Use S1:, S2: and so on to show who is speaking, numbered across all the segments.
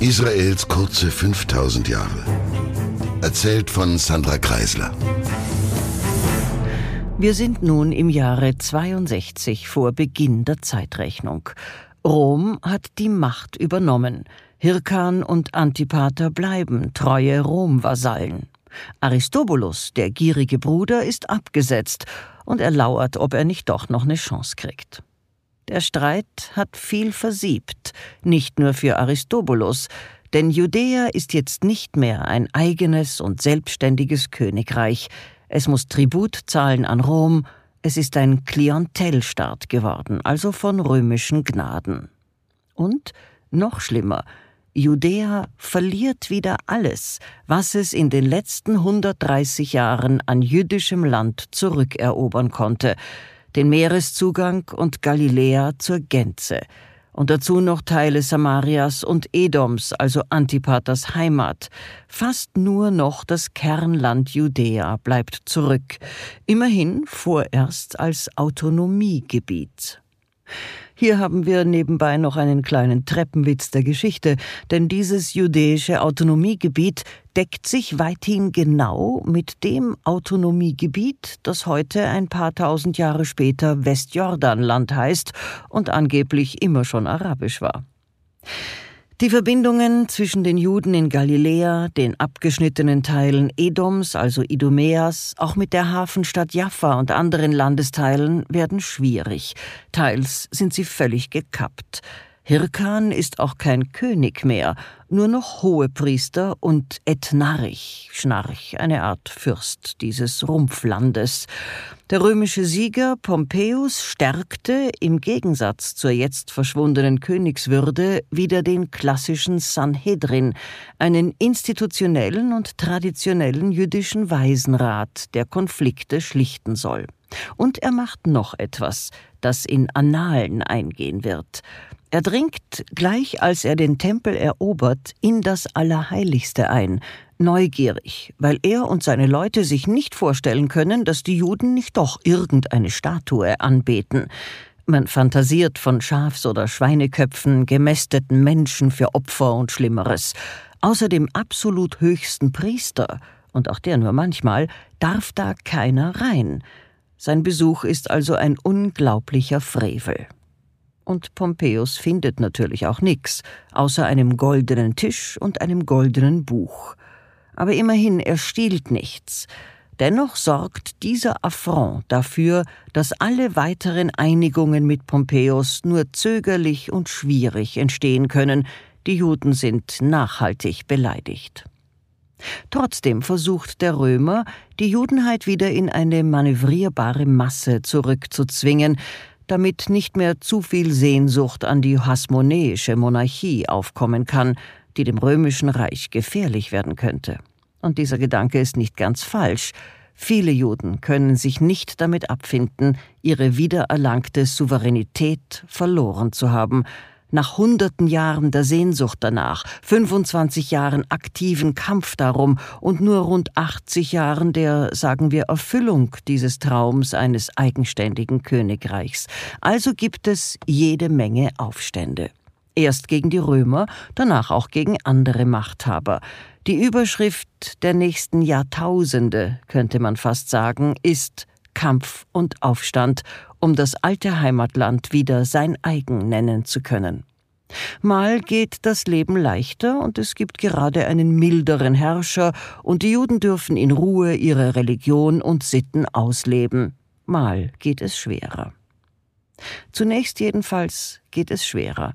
S1: Israels kurze 5000 Jahre. Erzählt von Sandra Kreisler.
S2: Wir sind nun im Jahre 62 vor Beginn der Zeitrechnung. Rom hat die Macht übernommen. Hirkan und Antipater bleiben treue Rom-Vasallen. Aristobulus, der gierige Bruder, ist abgesetzt und er lauert, ob er nicht doch noch eine Chance kriegt. Der Streit hat viel versiebt, nicht nur für Aristobulus, denn Judäa ist jetzt nicht mehr ein eigenes und selbstständiges Königreich, es muss Tribut zahlen an Rom, es ist ein Klientelstaat geworden, also von römischen Gnaden. Und, noch schlimmer, Judäa verliert wieder alles, was es in den letzten 130 Jahren an jüdischem Land zurückerobern konnte, den Meereszugang und Galiläa zur Gänze, und dazu noch Teile Samarias und Edoms, also Antipaters Heimat. Fast nur noch das Kernland Judäa bleibt zurück, immerhin vorerst als Autonomiegebiet. Hier haben wir nebenbei noch einen kleinen Treppenwitz der Geschichte, denn dieses jüdische Autonomiegebiet deckt sich weithin genau mit dem Autonomiegebiet, das heute ein paar tausend Jahre später Westjordanland heißt und angeblich immer schon arabisch war. Die Verbindungen zwischen den Juden in Galiläa, den abgeschnittenen Teilen Edoms, also Idumeas, auch mit der Hafenstadt Jaffa und anderen Landesteilen werden schwierig. Teils sind sie völlig gekappt. Hirkan ist auch kein König mehr, nur noch Hohepriester und Etnarch, Schnarch, eine Art Fürst dieses Rumpflandes. Der römische Sieger Pompeius stärkte im Gegensatz zur jetzt verschwundenen Königswürde wieder den klassischen Sanhedrin, einen institutionellen und traditionellen jüdischen Waisenrat, der Konflikte schlichten soll. Und er macht noch etwas, das in Annalen eingehen wird. Er dringt, gleich als er den Tempel erobert, in das Allerheiligste ein, neugierig, weil er und seine Leute sich nicht vorstellen können, dass die Juden nicht doch irgendeine Statue anbeten. Man fantasiert von Schafs- oder Schweineköpfen, gemästeten Menschen für Opfer und Schlimmeres. Außer dem absolut höchsten Priester, und auch der nur manchmal, darf da keiner rein. Sein Besuch ist also ein unglaublicher Frevel und Pompeius findet natürlich auch nichts, außer einem goldenen Tisch und einem goldenen Buch. Aber immerhin, er stiehlt nichts. Dennoch sorgt dieser Affront dafür, dass alle weiteren Einigungen mit Pompeius nur zögerlich und schwierig entstehen können, die Juden sind nachhaltig beleidigt. Trotzdem versucht der Römer, die Judenheit wieder in eine manövrierbare Masse zurückzuzwingen, damit nicht mehr zu viel Sehnsucht an die hasmonäische Monarchie aufkommen kann, die dem römischen Reich gefährlich werden könnte. Und dieser Gedanke ist nicht ganz falsch. Viele Juden können sich nicht damit abfinden, ihre wiedererlangte Souveränität verloren zu haben, nach hunderten Jahren der Sehnsucht danach, 25 Jahren aktiven Kampf darum und nur rund 80 Jahren der, sagen wir, Erfüllung dieses Traums eines eigenständigen Königreichs. Also gibt es jede Menge Aufstände. Erst gegen die Römer, danach auch gegen andere Machthaber. Die Überschrift der nächsten Jahrtausende, könnte man fast sagen, ist Kampf und Aufstand, um das alte Heimatland wieder sein eigen nennen zu können. Mal geht das Leben leichter und es gibt gerade einen milderen Herrscher und die Juden dürfen in Ruhe ihre Religion und Sitten ausleben. Mal geht es schwerer. Zunächst jedenfalls geht es schwerer.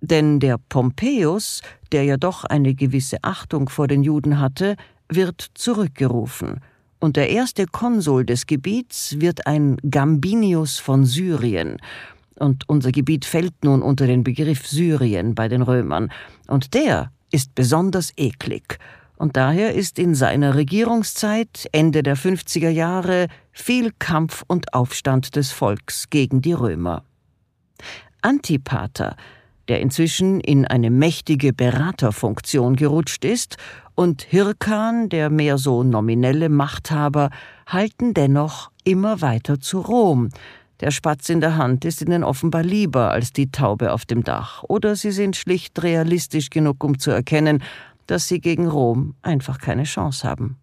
S2: Denn der Pompeius, der ja doch eine gewisse Achtung vor den Juden hatte, wird zurückgerufen – und der erste Konsul des Gebiets wird ein Gambinius von Syrien, und unser Gebiet fällt nun unter den Begriff Syrien bei den Römern, und der ist besonders eklig, und daher ist in seiner Regierungszeit Ende der 50er Jahre viel Kampf und Aufstand des Volks gegen die Römer. Antipater, der inzwischen in eine mächtige Beraterfunktion gerutscht ist und Hirkan, der mehr so nominelle Machthaber, halten dennoch immer weiter zu Rom, Der Spatz in der Hand ist ihnen offenbar lieber als die Taube auf dem Dach, oder sie sind schlicht realistisch genug, um zu erkennen, dass sie gegen Rom einfach keine Chance haben.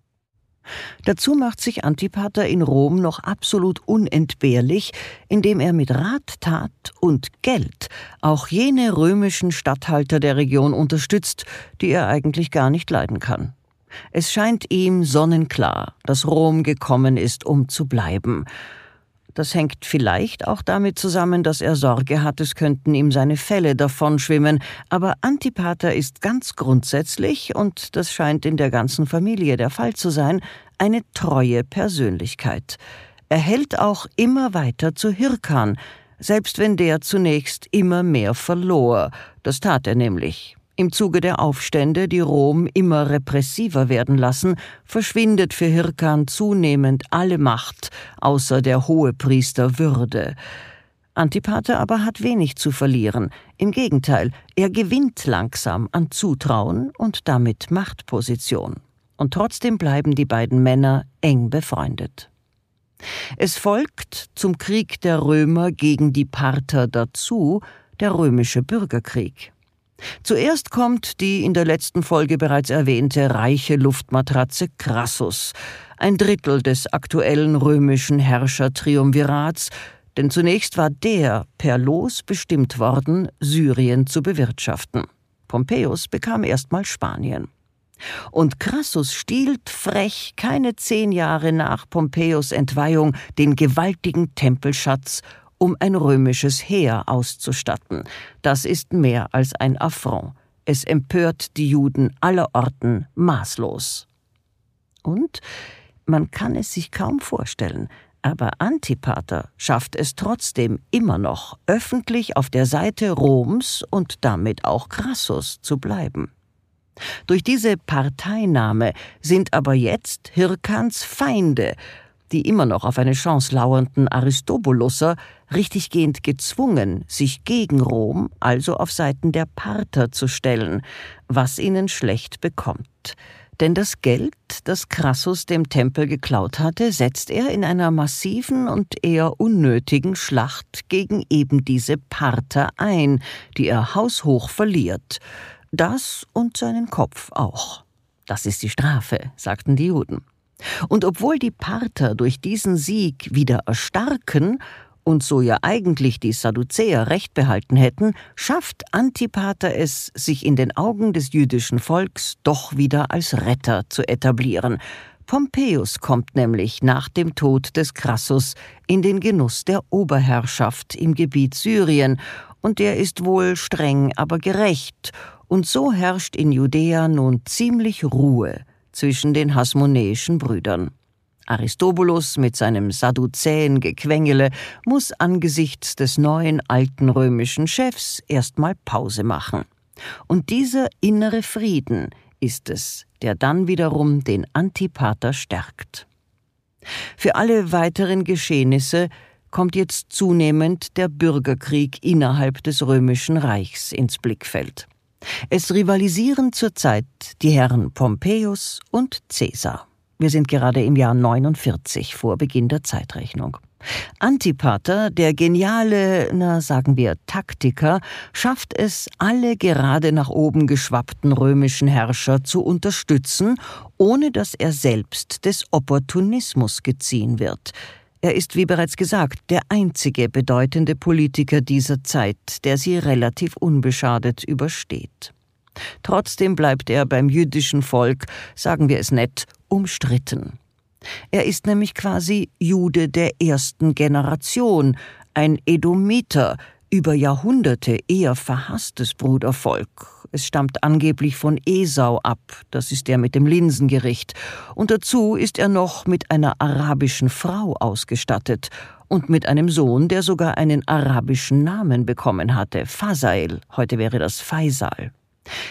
S2: Dazu macht sich Antipater in Rom noch absolut unentbehrlich, indem er mit Rat, Tat und Geld auch jene römischen Statthalter der Region unterstützt, die er eigentlich gar nicht leiden kann. Es scheint ihm sonnenklar, dass Rom gekommen ist, um zu bleiben, das hängt vielleicht auch damit zusammen, dass er Sorge hat, es könnten ihm seine Fälle davonschwimmen, aber Antipater ist ganz grundsätzlich, und das scheint in der ganzen Familie der Fall zu sein, eine treue Persönlichkeit. Er hält auch immer weiter zu Hirkan, selbst wenn der zunächst immer mehr verlor, das tat er nämlich. Im Zuge der Aufstände, die Rom immer repressiver werden lassen, verschwindet für Hirkan zunehmend alle Macht, außer der Hohepriester Würde. Antipater aber hat wenig zu verlieren. Im Gegenteil, er gewinnt langsam an Zutrauen und damit Machtposition. Und trotzdem bleiben die beiden Männer eng befreundet. Es folgt zum Krieg der Römer gegen die Parther dazu der römische Bürgerkrieg. Zuerst kommt die in der letzten Folge bereits erwähnte reiche Luftmatratze Crassus, ein Drittel des aktuellen römischen Herrschertriumvirats, denn zunächst war der per Los bestimmt worden, Syrien zu bewirtschaften. Pompeius bekam erstmal Spanien. Und Crassus stiehlt frech keine zehn Jahre nach Pompeius Entweihung den gewaltigen Tempelschatz um ein römisches Heer auszustatten. Das ist mehr als ein Affront. Es empört die Juden aller Orten maßlos. Und man kann es sich kaum vorstellen, aber Antipater schafft es trotzdem immer noch, öffentlich auf der Seite Roms und damit auch Crassus zu bleiben. Durch diese Parteinahme sind aber jetzt Hirkans Feinde die immer noch auf eine Chance lauernden Aristobulusser richtiggehend gezwungen, sich gegen Rom, also auf Seiten der Parther zu stellen, was ihnen schlecht bekommt. Denn das Geld, das Crassus dem Tempel geklaut hatte, setzt er in einer massiven und eher unnötigen Schlacht gegen eben diese Parther ein, die er haushoch verliert. Das und seinen Kopf auch. Das ist die Strafe, sagten die Juden. Und obwohl die Parther durch diesen Sieg wieder erstarken und so ja eigentlich die Sadduzäer recht behalten hätten, schafft Antipater es, sich in den Augen des jüdischen Volks doch wieder als Retter zu etablieren. Pompeius kommt nämlich nach dem Tod des Crassus in den Genuss der Oberherrschaft im Gebiet Syrien, und der ist wohl streng, aber gerecht, und so herrscht in Judäa nun ziemlich Ruhe zwischen den hasmonäischen Brüdern. Aristobulus mit seinem sadduzäen Gequengele muss angesichts des neuen alten römischen Chefs erstmal Pause machen. Und dieser innere Frieden ist es, der dann wiederum den Antipater stärkt. Für alle weiteren Geschehnisse kommt jetzt zunehmend der Bürgerkrieg innerhalb des römischen Reichs ins Blickfeld. Es rivalisieren zurzeit die Herren Pompeius und Caesar. Wir sind gerade im Jahr 49 vor Beginn der Zeitrechnung. Antipater, der geniale, na sagen wir, Taktiker, schafft es, alle gerade nach oben geschwappten römischen Herrscher zu unterstützen, ohne dass er selbst des Opportunismus geziehen wird. Er ist, wie bereits gesagt, der einzige bedeutende Politiker dieser Zeit, der sie relativ unbeschadet übersteht. Trotzdem bleibt er beim jüdischen Volk, sagen wir es nett, umstritten. Er ist nämlich quasi Jude der ersten Generation, ein Edomiter, über Jahrhunderte eher verhasstes Brudervolk. Es stammt angeblich von Esau ab, das ist der mit dem Linsengericht, und dazu ist er noch mit einer arabischen Frau ausgestattet und mit einem Sohn, der sogar einen arabischen Namen bekommen hatte, Fasail, heute wäre das Faisal.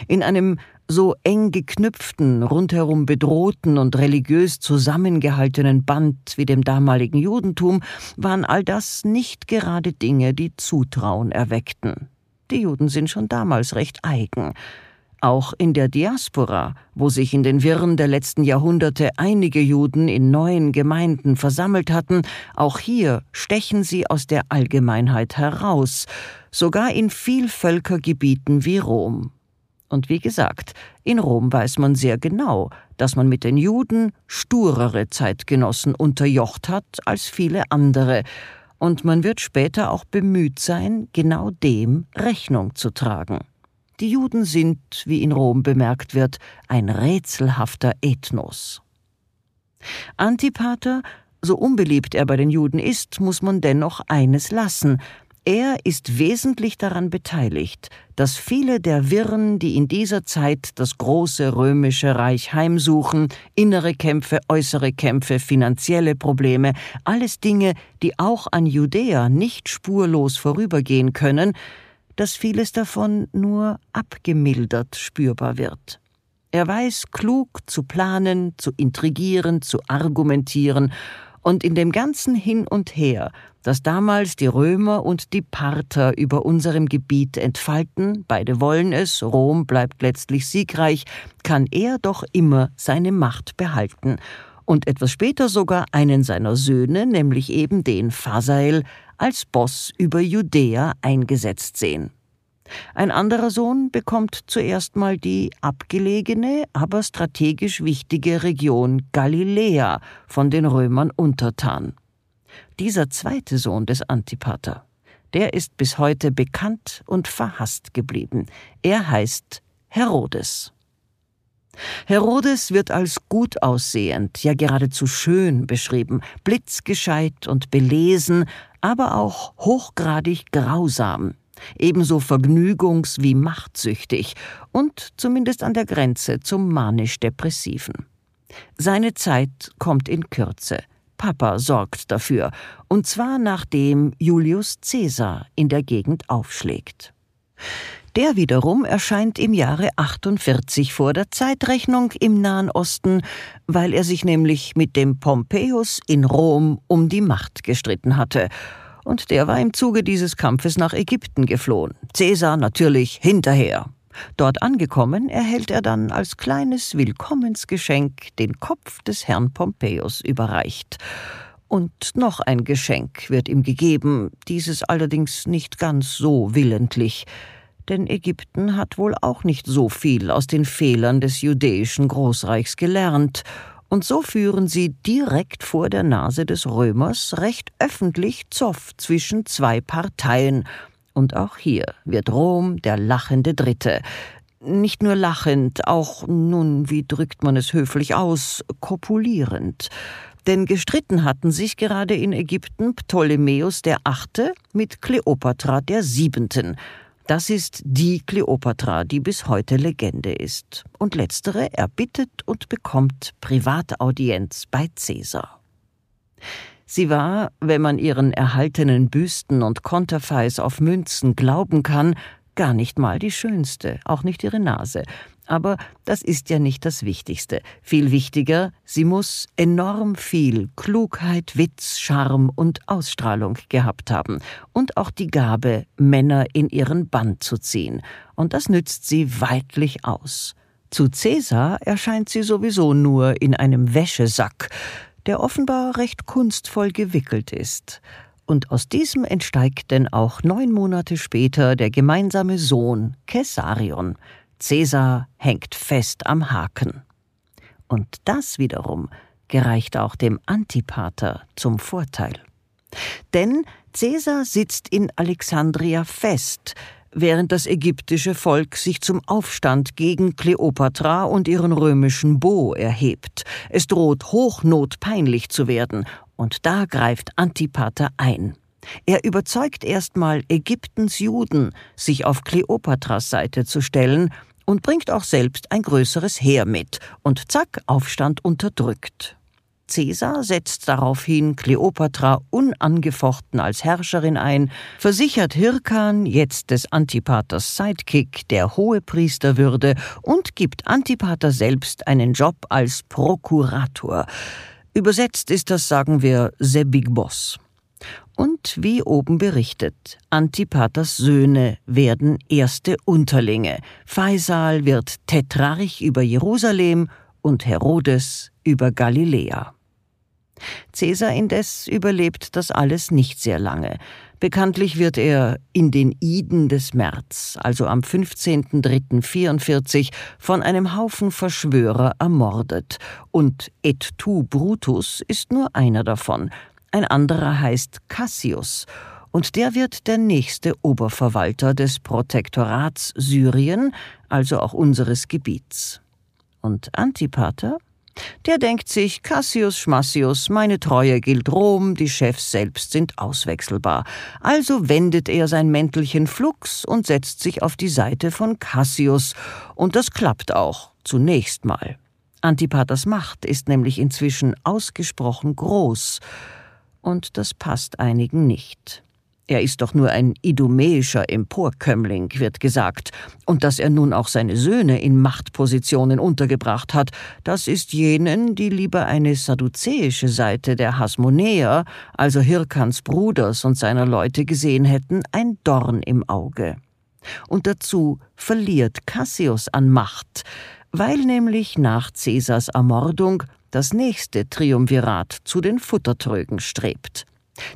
S2: In einem so eng geknüpften, rundherum bedrohten und religiös zusammengehaltenen Band wie dem damaligen Judentum waren all das nicht gerade Dinge, die Zutrauen erweckten. Die Juden sind schon damals recht eigen. Auch in der Diaspora, wo sich in den Wirren der letzten Jahrhunderte einige Juden in neuen Gemeinden versammelt hatten, auch hier stechen sie aus der Allgemeinheit heraus, sogar in Vielvölkergebieten wie Rom. Und wie gesagt, in Rom weiß man sehr genau, dass man mit den Juden sturere Zeitgenossen unterjocht hat als viele andere, und man wird später auch bemüht sein, genau dem Rechnung zu tragen. Die Juden sind, wie in Rom bemerkt wird, ein rätselhafter Ethnos. Antipater, so unbeliebt er bei den Juden ist, muss man dennoch eines lassen. Er ist wesentlich daran beteiligt, dass viele der Wirren, die in dieser Zeit das große römische Reich heimsuchen, innere Kämpfe, äußere Kämpfe, finanzielle Probleme, alles Dinge, die auch an Judäa nicht spurlos vorübergehen können, dass vieles davon nur abgemildert spürbar wird. Er weiß klug zu planen, zu intrigieren, zu argumentieren, und in dem ganzen Hin und Her, das damals die Römer und die Parther über unserem Gebiet entfalten, beide wollen es, Rom bleibt letztlich siegreich, kann er doch immer seine Macht behalten und etwas später sogar einen seiner Söhne, nämlich eben den Phasael, als Boss über Judäa eingesetzt sehen. Ein anderer Sohn bekommt zuerst mal die abgelegene, aber strategisch wichtige Region Galiläa von den Römern untertan. Dieser zweite Sohn des Antipater, der ist bis heute bekannt und verhasst geblieben. Er heißt Herodes. Herodes wird als gut aussehend, ja geradezu schön beschrieben, blitzgescheit und belesen, aber auch hochgradig grausam, ebenso vergnügungs- wie machtsüchtig und zumindest an der Grenze zum manisch-depressiven. Seine Zeit kommt in Kürze. Papa sorgt dafür, und zwar nachdem Julius Caesar in der Gegend aufschlägt. Der wiederum erscheint im Jahre 48 vor der Zeitrechnung im Nahen Osten, weil er sich nämlich mit dem Pompeius in Rom um die Macht gestritten hatte. Und der war im Zuge dieses Kampfes nach Ägypten geflohen. Caesar natürlich hinterher. Dort angekommen erhält er dann als kleines Willkommensgeschenk den Kopf des Herrn Pompeius überreicht. Und noch ein Geschenk wird ihm gegeben, dieses allerdings nicht ganz so willentlich denn Ägypten hat wohl auch nicht so viel aus den Fehlern des judäischen Großreichs gelernt, und so führen sie direkt vor der Nase des Römers recht öffentlich Zoff zwischen zwei Parteien, und auch hier wird Rom der lachende Dritte, nicht nur lachend, auch nun, wie drückt man es höflich aus, kopulierend. Denn gestritten hatten sich gerade in Ägypten Ptolemäus der Achte mit Kleopatra der Siebenten, das ist die Kleopatra, die bis heute Legende ist. Und letztere erbittet und bekommt Privataudienz bei Caesar. Sie war, wenn man ihren erhaltenen Büsten und Konterfeis auf Münzen glauben kann, gar nicht mal die schönste, auch nicht ihre Nase, aber das ist ja nicht das Wichtigste. Viel wichtiger, sie muss enorm viel Klugheit, Witz, Charme und Ausstrahlung gehabt haben und auch die Gabe, Männer in ihren Bann zu ziehen. Und das nützt sie weidlich aus. Zu Cäsar erscheint sie sowieso nur in einem Wäschesack, der offenbar recht kunstvoll gewickelt ist. Und aus diesem entsteigt denn auch neun Monate später der gemeinsame Sohn Caesarion, Cäsar hängt fest am Haken. Und das wiederum gereicht auch dem Antipater zum Vorteil. Denn Cäsar sitzt in Alexandria fest, während das ägyptische Volk sich zum Aufstand gegen Kleopatra und ihren römischen Bo erhebt. Es droht hochnotpeinlich zu werden, und da greift Antipater ein. Er überzeugt erstmal Ägyptens Juden, sich auf Kleopatras Seite zu stellen und bringt auch selbst ein größeres Heer mit, und zack, Aufstand unterdrückt. Caesar setzt daraufhin Kleopatra unangefochten als Herrscherin ein, versichert Hirkan, jetzt des Antipaters Sidekick, der hohe Priesterwürde und gibt Antipater selbst einen Job als Prokurator. Übersetzt ist das, sagen wir, the Big Boss. Und wie oben berichtet, Antipaters Söhne werden erste Unterlinge. Phaisal wird Tetrarch über Jerusalem und Herodes über Galiläa. Cäsar indes überlebt das alles nicht sehr lange. Bekanntlich wird er in den Iden des März, also am 15.03.44, von einem Haufen Verschwörer ermordet. Und Et tu Brutus ist nur einer davon. Ein anderer heißt Cassius. Und der wird der nächste Oberverwalter des Protektorats Syrien, also auch unseres Gebiets. Und Antipater? Der denkt sich, Cassius Schmassius, meine Treue gilt Rom, die Chefs selbst sind auswechselbar. Also wendet er sein Mäntelchen flugs und setzt sich auf die Seite von Cassius. Und das klappt auch, zunächst mal. Antipaters Macht ist nämlich inzwischen ausgesprochen groß. Und das passt einigen nicht. Er ist doch nur ein idumäischer Emporkömmling, wird gesagt, und dass er nun auch seine Söhne in Machtpositionen untergebracht hat, das ist jenen, die lieber eine sadduzäische Seite der Hasmonäer, also Hirkans Bruders und seiner Leute gesehen hätten, ein Dorn im Auge. Und dazu verliert Cassius an Macht, weil nämlich nach Caesars Ermordung das nächste Triumvirat zu den Futtertrögen strebt.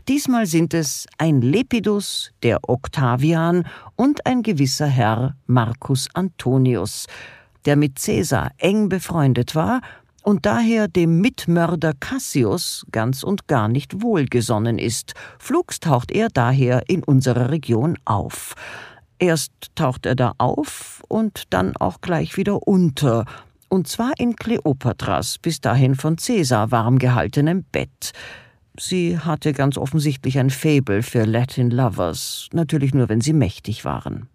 S2: Diesmal sind es ein Lepidus, der Octavian und ein gewisser Herr Marcus Antonius, der mit Caesar eng befreundet war und daher dem Mitmörder Cassius ganz und gar nicht wohlgesonnen ist. Flugs taucht er daher in unserer Region auf. Erst taucht er da auf und dann auch gleich wieder unter, und zwar in Kleopatras bis dahin von Caesar warm gehaltenem Bett. Sie hatte ganz offensichtlich ein Faible für Latin Lovers, natürlich nur, wenn sie mächtig waren.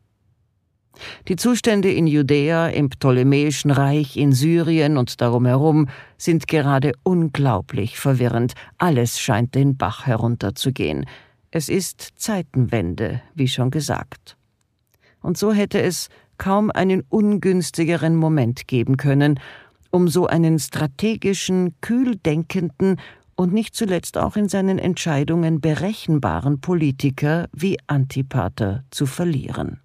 S2: Die Zustände in Judäa, im Ptolemäischen Reich, in Syrien und darum herum sind gerade unglaublich verwirrend. Alles scheint den Bach herunterzugehen. Es ist Zeitenwende, wie schon gesagt. Und so hätte es kaum einen ungünstigeren Moment geben können, um so einen strategischen, kühl denkenden und nicht zuletzt auch in seinen Entscheidungen berechenbaren Politiker wie Antipater zu verlieren.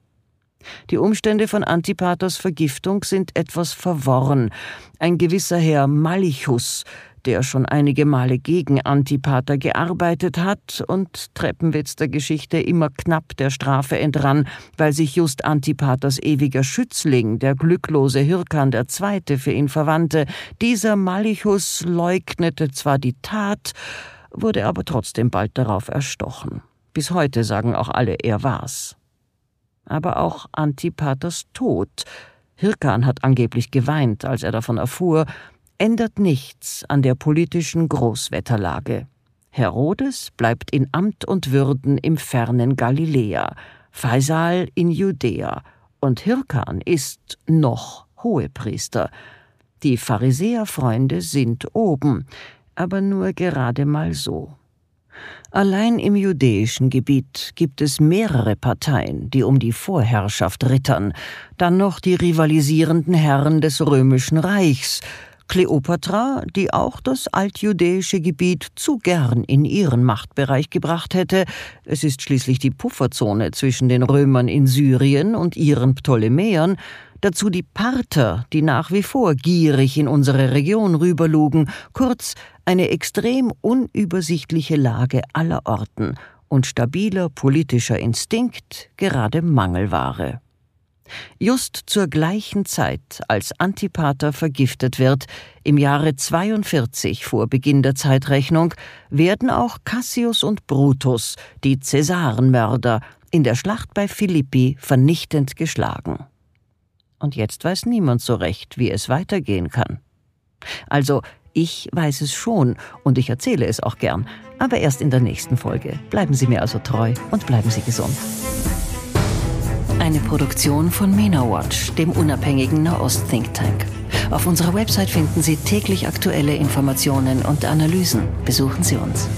S2: Die Umstände von Antipaters Vergiftung sind etwas verworren. Ein gewisser Herr Malichus, der schon einige Male gegen Antipater gearbeitet hat und Treppenwitz der Geschichte immer knapp der Strafe entrann, weil sich just Antipaters ewiger Schützling, der glücklose Hirkan II., für ihn verwandte. Dieser Malichus leugnete zwar die Tat, wurde aber trotzdem bald darauf erstochen. Bis heute sagen auch alle, er war's. Aber auch Antipaters Tod. Hirkan hat angeblich geweint, als er davon erfuhr, ändert nichts an der politischen Großwetterlage. Herodes bleibt in Amt und Würden im fernen Galiläa, Phaisal in Judäa und Hirkan ist noch Hohepriester. Die Pharisäerfreunde sind oben, aber nur gerade mal so. Allein im judäischen Gebiet gibt es mehrere Parteien, die um die Vorherrschaft rittern, dann noch die rivalisierenden Herren des römischen Reichs, Kleopatra, die auch das altjudäische Gebiet zu gern in ihren Machtbereich gebracht hätte, es ist schließlich die Pufferzone zwischen den Römern in Syrien und ihren Ptolemäern, dazu die Parther, die nach wie vor gierig in unsere Region rüberlugen, kurz eine extrem unübersichtliche Lage aller Orten und stabiler politischer Instinkt gerade Mangelware. Just zur gleichen Zeit, als Antipater vergiftet wird, im Jahre 42 vor Beginn der Zeitrechnung, werden auch Cassius und Brutus, die Cäsarenmörder, in der Schlacht bei Philippi vernichtend geschlagen. Und jetzt weiß niemand so recht, wie es weitergehen kann. Also, ich weiß es schon und ich erzähle es auch gern, aber erst in der nächsten Folge. Bleiben Sie mir also treu und bleiben Sie gesund. Eine Produktion von MENA Watch, dem unabhängigen Nahost-Think Tank. Auf unserer Website finden Sie täglich aktuelle Informationen und Analysen. Besuchen Sie uns.